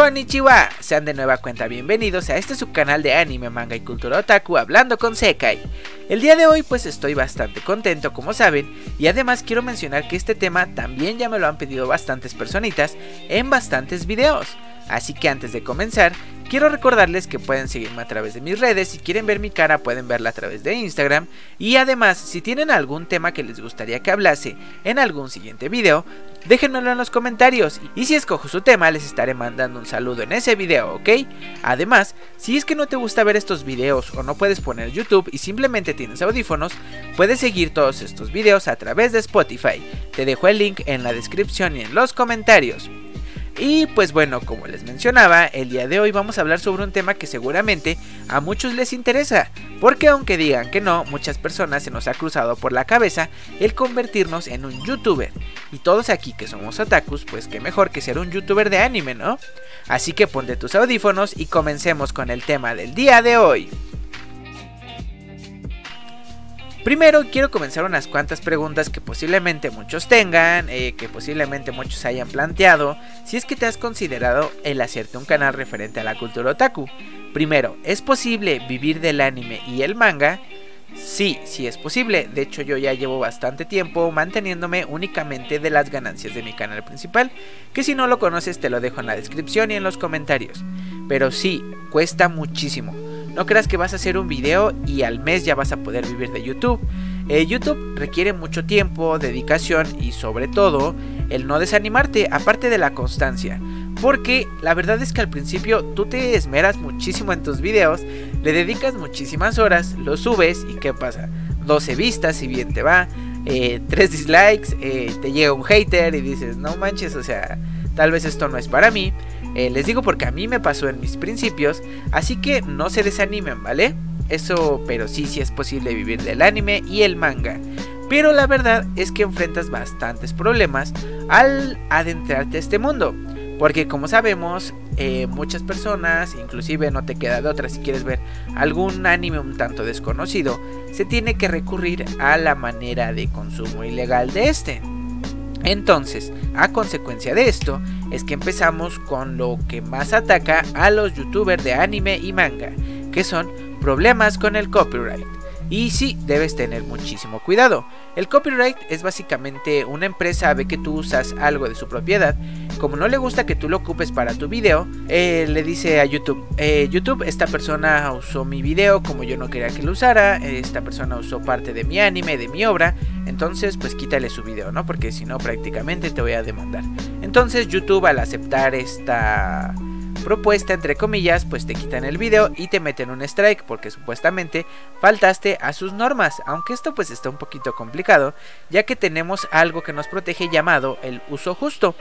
Konnichiwa, sean de nueva cuenta bienvenidos a este subcanal de anime, manga y cultura otaku hablando con Sekai. El día de hoy pues estoy bastante contento como saben y además quiero mencionar que este tema también ya me lo han pedido bastantes personitas en bastantes videos. Así que antes de comenzar, quiero recordarles que pueden seguirme a través de mis redes, si quieren ver mi cara pueden verla a través de Instagram y además si tienen algún tema que les gustaría que hablase en algún siguiente video, déjenmelo en los comentarios y si escojo su tema les estaré mandando un saludo en ese video, ¿ok? Además, si es que no te gusta ver estos videos o no puedes poner YouTube y simplemente tienes audífonos, puedes seguir todos estos videos a través de Spotify. Te dejo el link en la descripción y en los comentarios. Y pues bueno, como les mencionaba, el día de hoy vamos a hablar sobre un tema que seguramente a muchos les interesa, porque aunque digan que no, muchas personas se nos ha cruzado por la cabeza el convertirnos en un youtuber. Y todos aquí que somos otakus, pues qué mejor que ser un youtuber de anime, ¿no? Así que ponte tus audífonos y comencemos con el tema del día de hoy. Primero quiero comenzar unas cuantas preguntas que posiblemente muchos tengan, eh, que posiblemente muchos hayan planteado, si es que te has considerado el hacerte un canal referente a la cultura otaku. Primero, ¿es posible vivir del anime y el manga? Sí, sí es posible, de hecho yo ya llevo bastante tiempo manteniéndome únicamente de las ganancias de mi canal principal, que si no lo conoces te lo dejo en la descripción y en los comentarios. Pero sí, cuesta muchísimo. No creas que vas a hacer un video y al mes ya vas a poder vivir de YouTube. Eh, YouTube requiere mucho tiempo, dedicación y sobre todo el no desanimarte, aparte de la constancia. Porque la verdad es que al principio tú te esmeras muchísimo en tus videos, le dedicas muchísimas horas, lo subes y ¿qué pasa? 12 vistas si bien te va, 3 eh, dislikes, eh, te llega un hater y dices, no manches, o sea, tal vez esto no es para mí. Eh, les digo porque a mí me pasó en mis principios, así que no se desanimen, ¿vale? Eso, pero sí, sí es posible vivir del anime y el manga. Pero la verdad es que enfrentas bastantes problemas al adentrarte a este mundo. Porque como sabemos, eh, muchas personas, inclusive no te queda de otra si quieres ver algún anime un tanto desconocido, se tiene que recurrir a la manera de consumo ilegal de este. Entonces, a consecuencia de esto, es que empezamos con lo que más ataca a los youtubers de anime y manga, que son problemas con el copyright. Y sí, debes tener muchísimo cuidado. El copyright es básicamente una empresa ve que tú usas algo de su propiedad. Como no le gusta que tú lo ocupes para tu video, eh, le dice a YouTube, eh, YouTube, esta persona usó mi video como yo no quería que lo usara, esta persona usó parte de mi anime, de mi obra, entonces pues quítale su video, ¿no? Porque si no prácticamente te voy a demandar. Entonces YouTube al aceptar esta propuesta entre comillas pues te quitan el video y te meten un strike porque supuestamente faltaste a sus normas. Aunque esto pues está un poquito complicado ya que tenemos algo que nos protege llamado el uso justo.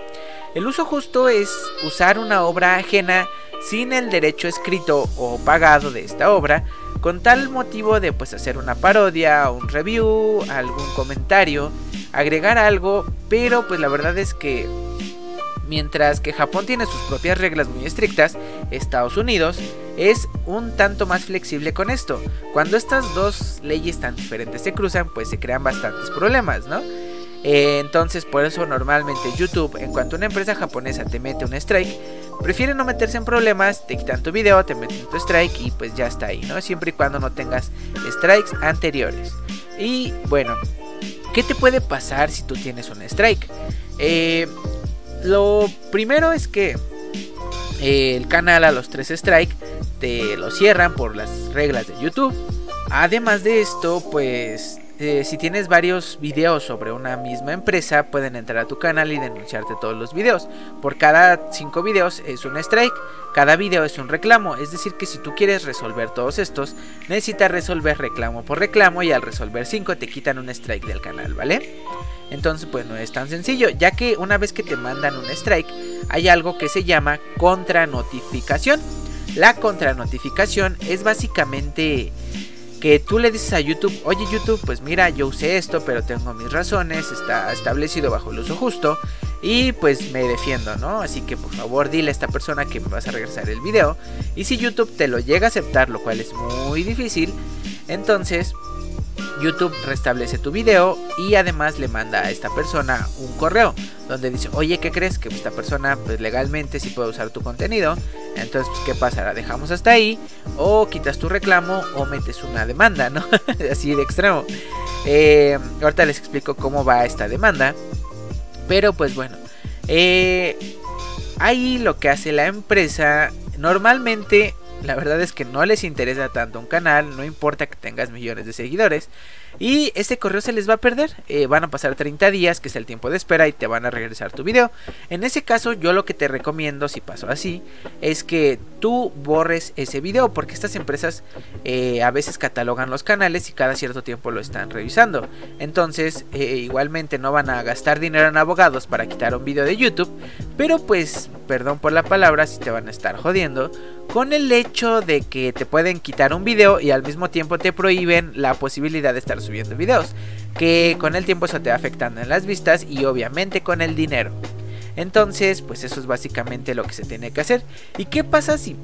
El uso justo es usar una obra ajena sin el derecho escrito o pagado de esta obra con tal motivo de pues hacer una parodia, un review, algún comentario, agregar algo, pero pues la verdad es que mientras que Japón tiene sus propias reglas muy estrictas, Estados Unidos es un tanto más flexible con esto. Cuando estas dos leyes tan diferentes se cruzan, pues se crean bastantes problemas, ¿no? Eh, entonces por eso normalmente YouTube, en cuanto una empresa japonesa te mete un strike, prefiere no meterse en problemas, te quitan tu video, te meten tu strike y pues ya está ahí, ¿no? Siempre y cuando no tengas strikes anteriores. Y bueno, ¿qué te puede pasar si tú tienes un strike? Eh, lo primero es que eh, el canal a los tres strike te lo cierran por las reglas de YouTube. Además de esto, pues eh, si tienes varios videos sobre una misma empresa, pueden entrar a tu canal y denunciarte todos los videos. Por cada 5 videos es un strike, cada video es un reclamo. Es decir, que si tú quieres resolver todos estos, necesitas resolver reclamo por reclamo y al resolver 5 te quitan un strike del canal, ¿vale? Entonces, pues no es tan sencillo, ya que una vez que te mandan un strike, hay algo que se llama contranotificación. La contranotificación es básicamente que tú le dices a YouTube, oye YouTube, pues mira, yo usé esto, pero tengo mis razones, está establecido bajo el uso justo y pues me defiendo, ¿no? Así que por favor dile a esta persona que me vas a regresar el video y si YouTube te lo llega a aceptar, lo cual es muy difícil, entonces YouTube restablece tu video y además le manda a esta persona un correo donde dice, oye, ¿qué crees? Que esta persona pues legalmente sí puede usar tu contenido. Entonces, pues, ¿qué pasa? ¿La dejamos hasta ahí? O quitas tu reclamo o metes una demanda, ¿no? Así de extremo. Eh, ahorita les explico cómo va esta demanda. Pero pues bueno. Eh, ahí lo que hace la empresa normalmente la verdad es que no les interesa tanto un canal, no importa que tengas millones de seguidores. Y este correo se les va a perder. Eh, van a pasar 30 días, que es el tiempo de espera, y te van a regresar tu video. En ese caso, yo lo que te recomiendo, si pasó así, es que tú borres ese video, porque estas empresas eh, a veces catalogan los canales y cada cierto tiempo lo están revisando. Entonces, eh, igualmente no van a gastar dinero en abogados para quitar un video de YouTube, pero pues, perdón por la palabra, si te van a estar jodiendo con el hecho de que te pueden quitar un video y al mismo tiempo te prohíben la posibilidad de estar subiendo videos, que con el tiempo eso te va afectando en las vistas y obviamente con el dinero. Entonces, pues eso es básicamente lo que se tiene que hacer. ¿Y qué pasa si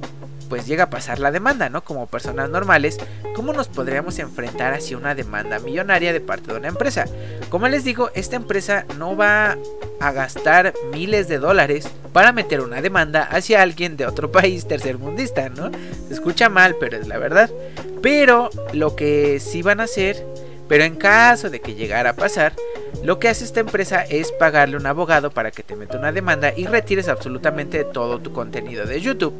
pues llega a pasar la demanda, ¿no? Como personas normales, ¿cómo nos podríamos enfrentar hacia una demanda millonaria de parte de una empresa? Como les digo, esta empresa no va a gastar miles de dólares para meter una demanda hacia alguien de otro país tercermundista, ¿no? Se escucha mal, pero es la verdad. Pero lo que sí van a hacer, pero en caso de que llegara a pasar, lo que hace esta empresa es pagarle un abogado para que te meta una demanda y retires absolutamente todo tu contenido de YouTube.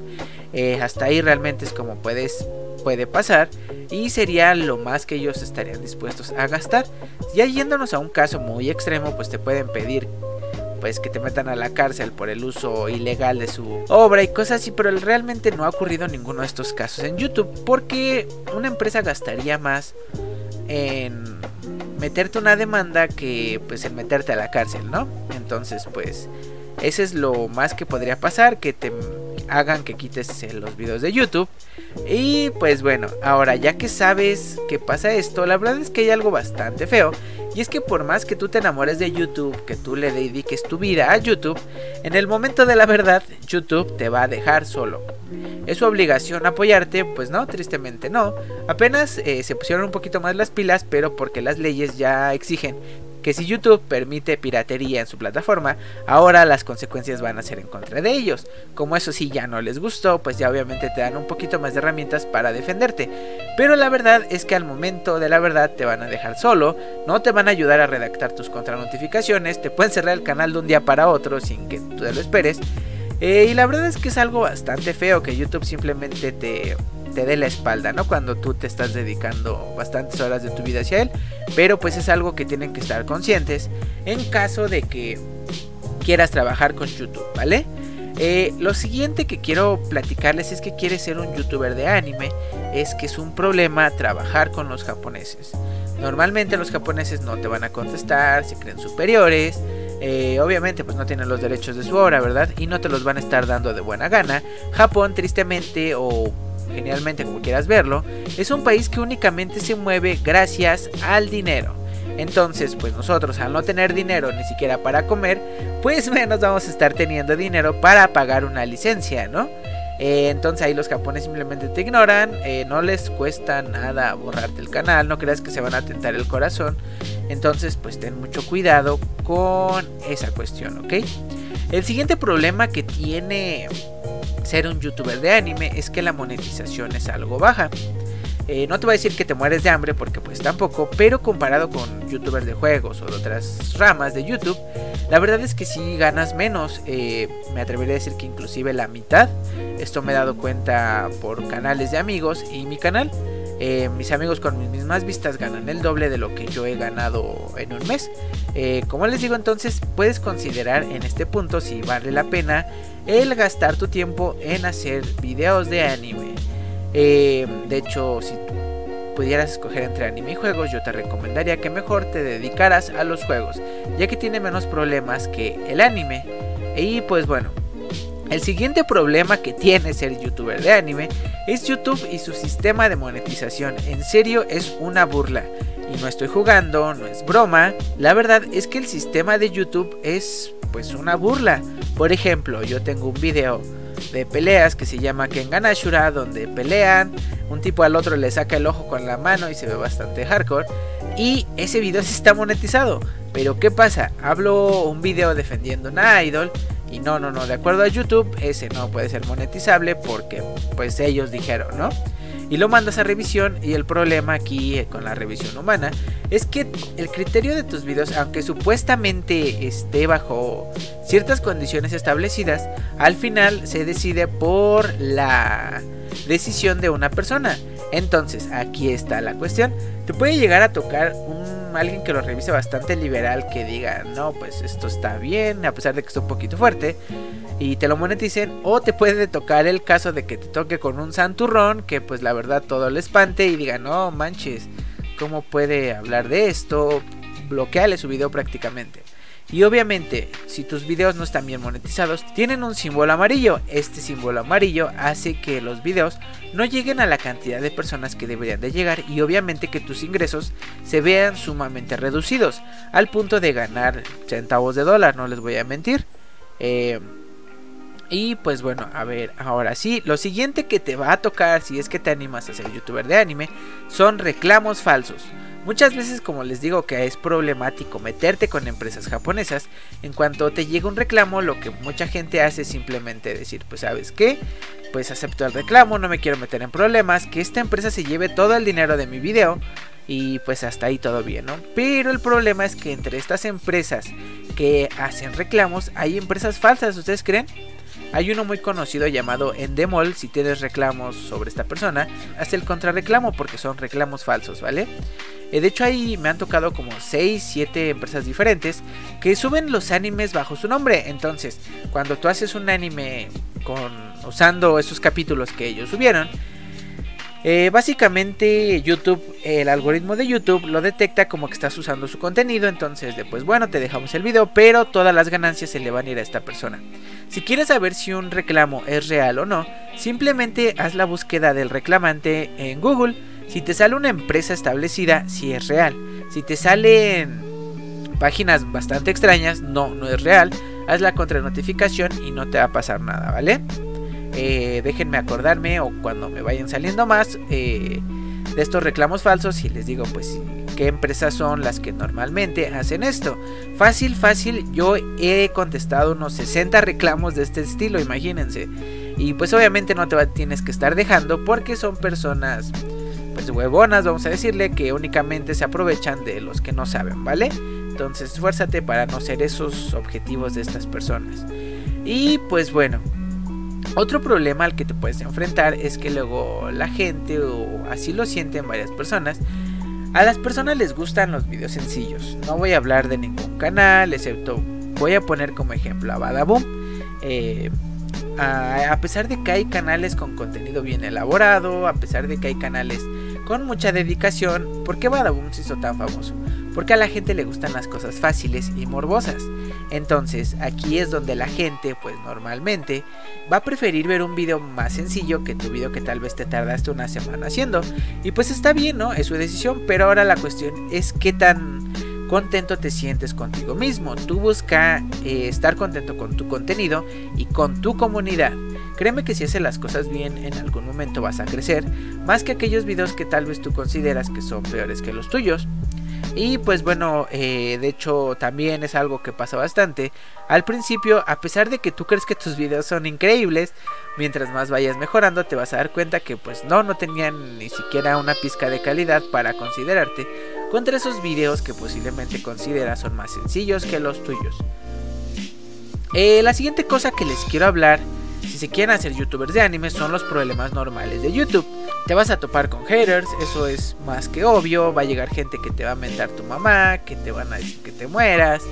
Eh, hasta ahí realmente es como puedes puede pasar y sería lo más que ellos estarían dispuestos a gastar. Ya yéndonos a un caso muy extremo, pues te pueden pedir pues que te metan a la cárcel por el uso ilegal de su obra y cosas así, pero realmente no ha ocurrido ninguno de estos casos en YouTube porque una empresa gastaría más en meterte una demanda que pues en meterte a la cárcel, ¿no? Entonces, pues ese es lo más que podría pasar, que te hagan que quites los videos de YouTube. Y pues bueno, ahora ya que sabes que pasa esto, la verdad es que hay algo bastante feo. Y es que por más que tú te enamores de YouTube, que tú le dediques tu vida a YouTube, en el momento de la verdad, YouTube te va a dejar solo. ¿Es su obligación apoyarte? Pues no, tristemente no. Apenas eh, se pusieron un poquito más las pilas, pero porque las leyes ya exigen que si YouTube permite piratería en su plataforma, ahora las consecuencias van a ser en contra de ellos. Como eso sí ya no les gustó, pues ya obviamente te dan un poquito más de herramientas para defenderte. Pero la verdad es que al momento de la verdad te van a dejar solo, no te van a ayudar a redactar tus contranotificaciones, te pueden cerrar el canal de un día para otro sin que tú te lo esperes. Eh, y la verdad es que es algo bastante feo que YouTube simplemente te, te dé la espalda, ¿no? Cuando tú te estás dedicando bastantes horas de tu vida hacia él. Pero pues es algo que tienen que estar conscientes en caso de que quieras trabajar con YouTube, ¿vale? Eh, lo siguiente que quiero platicarles es que quieres ser un youtuber de anime, es que es un problema trabajar con los japoneses. Normalmente los japoneses no te van a contestar, se creen superiores, eh, obviamente pues no tienen los derechos de su obra, ¿verdad? Y no te los van a estar dando de buena gana. Japón tristemente o genialmente como quieras verlo, es un país que únicamente se mueve gracias al dinero. Entonces, pues nosotros al no tener dinero ni siquiera para comer, pues menos vamos a estar teniendo dinero para pagar una licencia, ¿no? Eh, entonces ahí los japoneses simplemente te ignoran, eh, no les cuesta nada borrarte el canal, no creas que se van a tentar el corazón. Entonces pues ten mucho cuidado con esa cuestión, ¿ok? El siguiente problema que tiene ser un youtuber de anime es que la monetización es algo baja. Eh, no te voy a decir que te mueres de hambre porque pues tampoco, pero comparado con youtubers de juegos o de otras ramas de YouTube, la verdad es que sí ganas menos. Eh, me atrevería a decir que inclusive la mitad. Esto me he dado cuenta por canales de amigos y mi canal. Eh, mis amigos con mis mismas vistas ganan el doble de lo que yo he ganado en un mes. como les digo entonces puedes considerar en este punto si vale la pena el gastar tu tiempo en hacer videos de anime. Eh, de hecho, si pudieras escoger entre anime y juegos, yo te recomendaría que mejor te dedicaras a los juegos, ya que tiene menos problemas que el anime. Y pues bueno, el siguiente problema que tiene ser youtuber de anime es YouTube y su sistema de monetización. En serio es una burla. Y no estoy jugando, no es broma. La verdad es que el sistema de YouTube es pues una burla. Por ejemplo, yo tengo un video de peleas que se llama Kengan Ashura, donde pelean, un tipo al otro le saca el ojo con la mano y se ve bastante hardcore. Y ese video sí está monetizado. Pero ¿qué pasa? Hablo un video defendiendo una idol y no, no, no, de acuerdo a YouTube, ese no puede ser monetizable porque pues ellos dijeron, ¿no? Y lo mandas a revisión y el problema aquí eh, con la revisión humana es que el criterio de tus videos, aunque supuestamente esté bajo ciertas condiciones establecidas, al final se decide por la decisión de una persona. Entonces, aquí está la cuestión. Te puede llegar a tocar un alguien que lo revise bastante liberal que diga, no, pues esto está bien, a pesar de que está un poquito fuerte, y te lo moneticen, o te puede tocar el caso de que te toque con un santurrón que pues la verdad todo le espante y diga, no manches, ¿cómo puede hablar de esto? Bloqueale su video prácticamente. Y obviamente, si tus videos no están bien monetizados, tienen un símbolo amarillo. Este símbolo amarillo hace que los videos no lleguen a la cantidad de personas que deberían de llegar y obviamente que tus ingresos se vean sumamente reducidos, al punto de ganar centavos de dólar, no les voy a mentir. Eh, y pues bueno, a ver, ahora sí, lo siguiente que te va a tocar si es que te animas a ser youtuber de anime son reclamos falsos. Muchas veces, como les digo, que es problemático meterte con empresas japonesas, en cuanto te llega un reclamo, lo que mucha gente hace es simplemente decir, pues sabes qué, pues acepto el reclamo, no me quiero meter en problemas, que esta empresa se lleve todo el dinero de mi video y pues hasta ahí todo bien, ¿no? Pero el problema es que entre estas empresas que hacen reclamos hay empresas falsas, ¿ustedes creen? Hay uno muy conocido llamado Endemol, si tienes reclamos sobre esta persona, haz el contrarreclamo porque son reclamos falsos, ¿vale? Eh, de hecho ahí me han tocado como 6, 7 empresas diferentes que suben los animes bajo su nombre. Entonces, cuando tú haces un anime con usando esos capítulos que ellos subieron, eh, básicamente YouTube, el algoritmo de YouTube lo detecta como que estás usando su contenido, entonces después bueno te dejamos el video, pero todas las ganancias se le van a ir a esta persona. Si quieres saber si un reclamo es real o no, simplemente haz la búsqueda del reclamante en Google. Si te sale una empresa establecida, si es real. Si te salen páginas bastante extrañas, no, no es real. Haz la contranotificación y no te va a pasar nada, ¿vale? Eh, déjenme acordarme o cuando me vayan saliendo más eh, de estos reclamos falsos y les digo pues qué empresas son las que normalmente hacen esto. Fácil, fácil, yo he contestado unos 60 reclamos de este estilo, imagínense. Y pues obviamente no te tienes que estar dejando porque son personas pues huevonas, vamos a decirle, que únicamente se aprovechan de los que no saben, ¿vale? Entonces esfuérzate para no ser esos objetivos de estas personas. Y pues bueno, otro problema al que te puedes enfrentar es que luego la gente, o así lo sienten varias personas, a las personas les gustan los videos sencillos. No voy a hablar de ningún canal, excepto voy a poner como ejemplo a Badaboom. Eh, a, pesar de que hay canales con contenido bien elaborado, a pesar de que hay canales con mucha dedicación, ¿por qué Badaboom se hizo tan famoso? Porque a la gente le gustan las cosas fáciles y morbosas. Entonces aquí es donde la gente, pues normalmente, va a preferir ver un video más sencillo que tu video que tal vez te tardaste una semana haciendo. Y pues está bien, ¿no? Es su decisión, pero ahora la cuestión es qué tan contento te sientes contigo mismo. Tú busca eh, estar contento con tu contenido y con tu comunidad. Créeme que si haces las cosas bien, en algún momento vas a crecer, más que aquellos videos que tal vez tú consideras que son peores que los tuyos. Y pues bueno, eh, de hecho también es algo que pasa bastante. Al principio, a pesar de que tú crees que tus videos son increíbles, mientras más vayas mejorando te vas a dar cuenta que pues no, no tenían ni siquiera una pizca de calidad para considerarte contra esos videos que posiblemente consideras son más sencillos que los tuyos. Eh, la siguiente cosa que les quiero hablar si se quieren hacer youtubers de anime son los problemas normales de YouTube. Te vas a topar con haters, eso es más que obvio, va a llegar gente que te va a mentar tu mamá, que te van a decir que te mueras.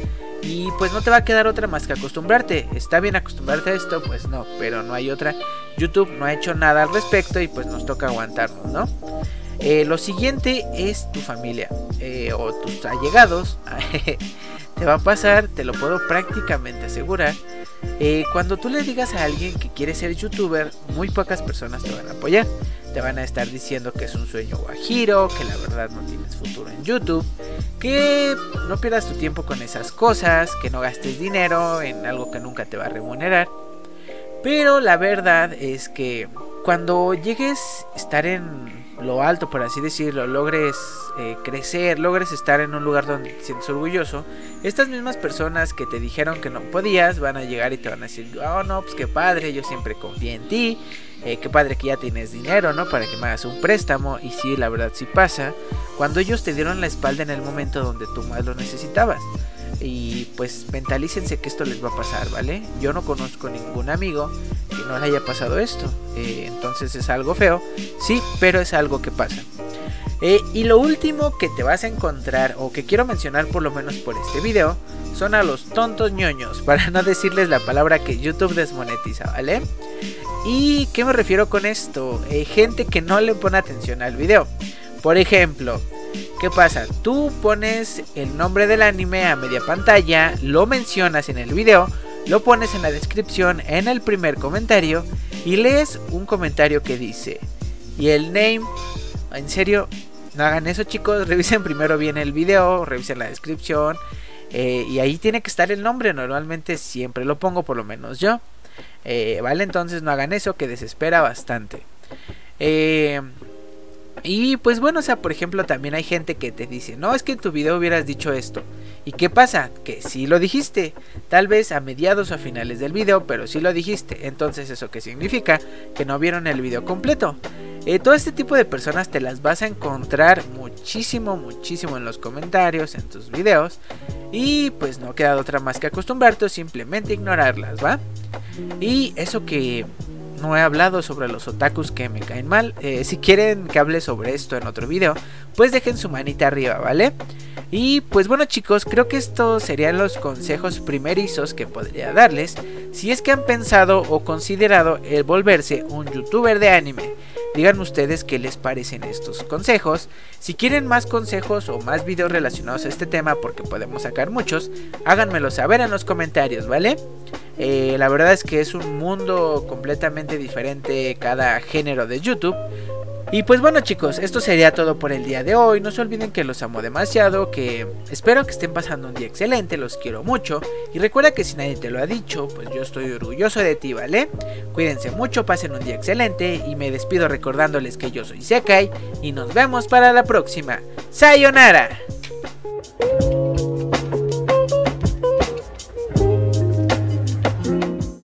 Y pues no te va a quedar otra más que acostumbrarte. ¿Está bien acostumbrarte a esto? Pues no, pero no hay otra. YouTube no ha hecho nada al respecto y pues nos toca aguantarnos, ¿no? Eh, lo siguiente es tu familia eh, o tus allegados. te va a pasar, te lo puedo prácticamente asegurar. Eh, cuando tú le digas a alguien que quiere ser youtuber, muy pocas personas te van a apoyar. Te van a estar diciendo que es un sueño guajiro, que la verdad no tienes futuro en YouTube, que no pierdas tu tiempo con esas cosas, que no gastes dinero en algo que nunca te va a remunerar. Pero la verdad es que cuando llegues a estar en lo alto, por así decirlo, logres eh, crecer, logres estar en un lugar donde te sientes orgulloso, estas mismas personas que te dijeron que no podías van a llegar y te van a decir, oh no, pues qué padre, yo siempre confié en ti, eh, qué padre que ya tienes dinero, ¿no? Para que me hagas un préstamo, y sí, la verdad sí pasa, cuando ellos te dieron la espalda en el momento donde tú más lo necesitabas. Y pues mentalícense que esto les va a pasar, ¿vale? Yo no conozco ningún amigo que no le haya pasado esto. Eh, entonces es algo feo, sí, pero es algo que pasa. Eh, y lo último que te vas a encontrar, o que quiero mencionar por lo menos por este video, son a los tontos ñoños, para no decirles la palabra que YouTube desmonetiza, ¿vale? ¿Y qué me refiero con esto? Eh, gente que no le pone atención al video. Por ejemplo, ¿qué pasa? Tú pones el nombre del anime a media pantalla, lo mencionas en el video, lo pones en la descripción, en el primer comentario, y lees un comentario que dice, y el name, en serio, no hagan eso chicos, revisen primero bien el video, revisen la descripción, eh, y ahí tiene que estar el nombre, normalmente siempre lo pongo, por lo menos yo. Eh, vale, entonces no hagan eso, que desespera bastante. Eh, y pues bueno, o sea, por ejemplo, también hay gente que te dice, no, es que en tu video hubieras dicho esto. ¿Y qué pasa? Que sí lo dijiste. Tal vez a mediados o a finales del video, pero sí lo dijiste. Entonces, ¿eso qué significa? Que no vieron el video completo. Eh, todo este tipo de personas te las vas a encontrar muchísimo, muchísimo en los comentarios, en tus videos. Y pues no queda otra más que acostumbrarte o simplemente ignorarlas, ¿va? Y eso que no he hablado sobre los otakus que me caen mal. Eh, si quieren que hable sobre esto en otro video, pues dejen su manita arriba, ¿vale? Y pues bueno chicos, creo que estos serían los consejos primerizos que podría darles si es que han pensado o considerado el volverse un youtuber de anime. Digan ustedes qué les parecen estos consejos. Si quieren más consejos o más videos relacionados a este tema, porque podemos sacar muchos, háganmelo saber en los comentarios, ¿vale? Eh, la verdad es que es un mundo completamente diferente cada género de YouTube. Y pues bueno chicos, esto sería todo por el día de hoy. No se olviden que los amo demasiado, que espero que estén pasando un día excelente, los quiero mucho. Y recuerda que si nadie te lo ha dicho, pues yo estoy orgulloso de ti, ¿vale? Cuídense mucho, pasen un día excelente y me despido recordándoles que yo soy Sekai y nos vemos para la próxima. ¡Sayonara!